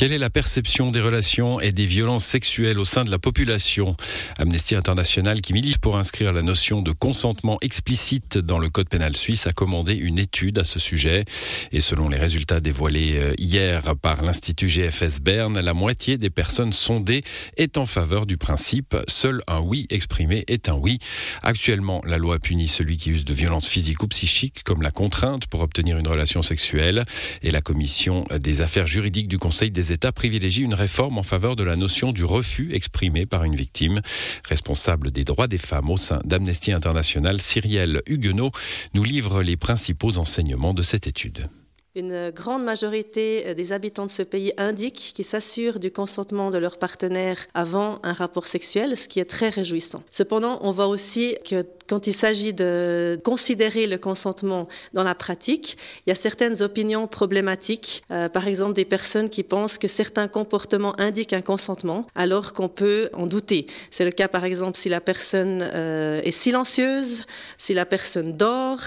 Quelle est la perception des relations et des violences sexuelles au sein de la population? Amnesty International, qui milite pour inscrire la notion de consentement explicite dans le Code pénal suisse, a commandé une étude à ce sujet. Et selon les résultats dévoilés euh, hier par l'Institut GFS Berne, la moitié des personnes sondées est en faveur du principe. Seul un oui exprimé est un oui. Actuellement, la loi punit celui qui use de violences physiques ou psychiques, comme la contrainte pour obtenir une relation sexuelle. Et la Commission des affaires juridiques du Conseil des États privilégient une réforme en faveur de la notion du refus exprimé par une victime. Responsable des droits des femmes au sein d'Amnesty International, Cyrielle Huguenot nous livre les principaux enseignements de cette étude. Une grande majorité des habitants de ce pays indiquent qu'ils s'assurent du consentement de leur partenaire avant un rapport sexuel, ce qui est très réjouissant. Cependant, on voit aussi que quand il s'agit de considérer le consentement dans la pratique, il y a certaines opinions problématiques. Euh, par exemple, des personnes qui pensent que certains comportements indiquent un consentement, alors qu'on peut en douter. C'est le cas, par exemple, si la personne euh, est silencieuse, si la personne dort,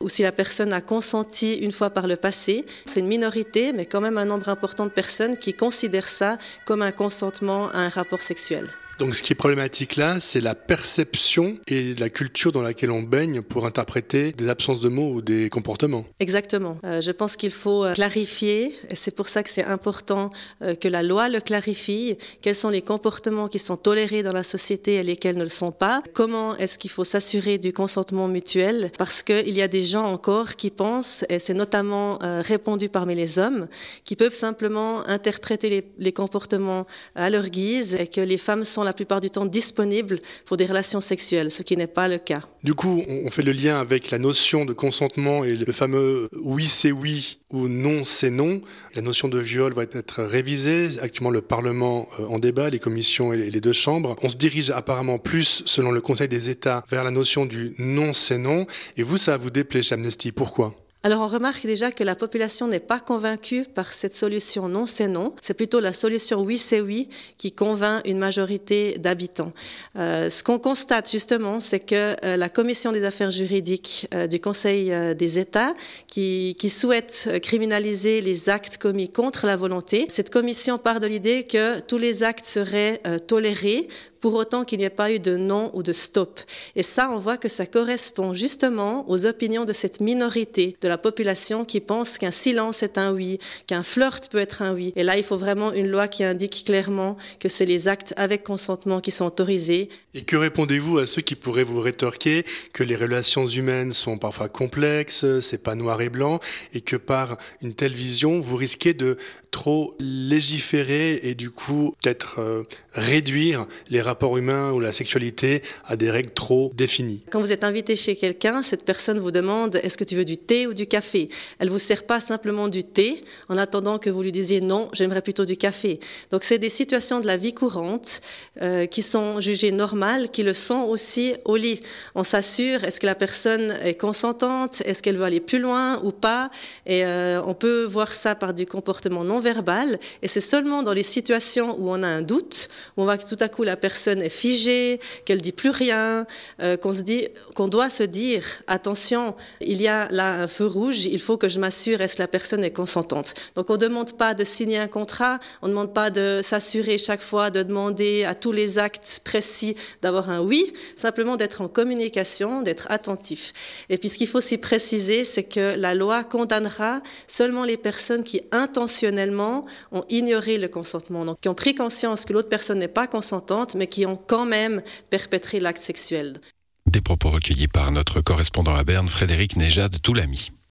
ou si la personne a consenti une fois par le passé. C'est une minorité, mais quand même un nombre important de personnes qui considèrent ça comme un consentement à un rapport sexuel. Donc ce qui est problématique là, c'est la perception et la culture dans laquelle on baigne pour interpréter des absences de mots ou des comportements. Exactement. Euh, je pense qu'il faut euh, clarifier, et c'est pour ça que c'est important euh, que la loi le clarifie, quels sont les comportements qui sont tolérés dans la société et lesquels ne le sont pas, comment est-ce qu'il faut s'assurer du consentement mutuel, parce qu'il y a des gens encore qui pensent, et c'est notamment répondu parmi les hommes, qui peuvent simplement interpréter les comportements à leur guise et que les femmes sont la plupart du temps disponibles pour des relations sexuelles, ce qui n'est pas le cas. Du coup, on fait le lien avec la notion de consentement et le fameux oui c'est oui ou non c'est non. La notion de viol va être révisée. Actuellement, le Parlement euh, en débat, les commissions et les deux chambres. On se dirige apparemment plus, selon le Conseil des États, vers la notion du non c'est non. Et vous, ça vous déplaît chez Amnesty. Pourquoi? Alors on remarque déjà que la population n'est pas convaincue par cette solution non c'est non, c'est plutôt la solution oui c'est oui qui convainc une majorité d'habitants. Euh, ce qu'on constate justement, c'est que euh, la commission des affaires juridiques euh, du Conseil des États, qui, qui souhaite criminaliser les actes commis contre la volonté, cette commission part de l'idée que tous les actes seraient tolérés pour autant qu'il n'y ait pas eu de non ou de stop. Et ça, on voit que ça correspond justement aux opinions de cette minorité de la population qui pense qu'un silence est un oui, qu'un flirt peut être un oui. Et là, il faut vraiment une loi qui indique clairement que c'est les actes avec consentement qui sont autorisés. Et que répondez-vous à ceux qui pourraient vous rétorquer que les relations humaines sont parfois complexes, c'est pas noir et blanc, et que par une telle vision, vous risquez de trop légiférer et du coup peut-être euh, réduire les rapports humains ou la sexualité à des règles trop définies. Quand vous êtes invité chez quelqu'un, cette personne vous demande est-ce que tu veux du thé ou du café? Elle vous sert pas simplement du thé en attendant que vous lui disiez non, j'aimerais plutôt du café. Donc c'est des situations de la vie courante euh, qui sont jugées normales, qui le sont aussi au lit. On s'assure est-ce que la personne est consentante, est-ce qu'elle veut aller plus loin ou pas, et euh, on peut voir ça par du comportement non verbal, et c'est seulement dans les situations où on a un doute, où on voit que tout à coup la personne est figée, qu'elle dit plus rien, euh, qu'on se dit, qu'on doit se dire, attention, il y a là un feu rouge, il faut que je m'assure est-ce que la personne est consentante? Donc on ne demande pas de signer un contrat, on ne demande pas de s'assurer chaque fois, de demander à tous les actes précis d'avoir un oui, simplement d'être en communication, d'être attentif. Et puis ce qu'il faut aussi préciser, c'est que la loi condamnera seulement les personnes qui intentionnellement ont ignoré le consentement, donc qui ont pris conscience que l'autre personne n'est pas consentante, mais qui ont quand même perpétré l'acte sexuel. Des propos recueillis par notre correspondant à Berne, Frédéric Nejad Toulami.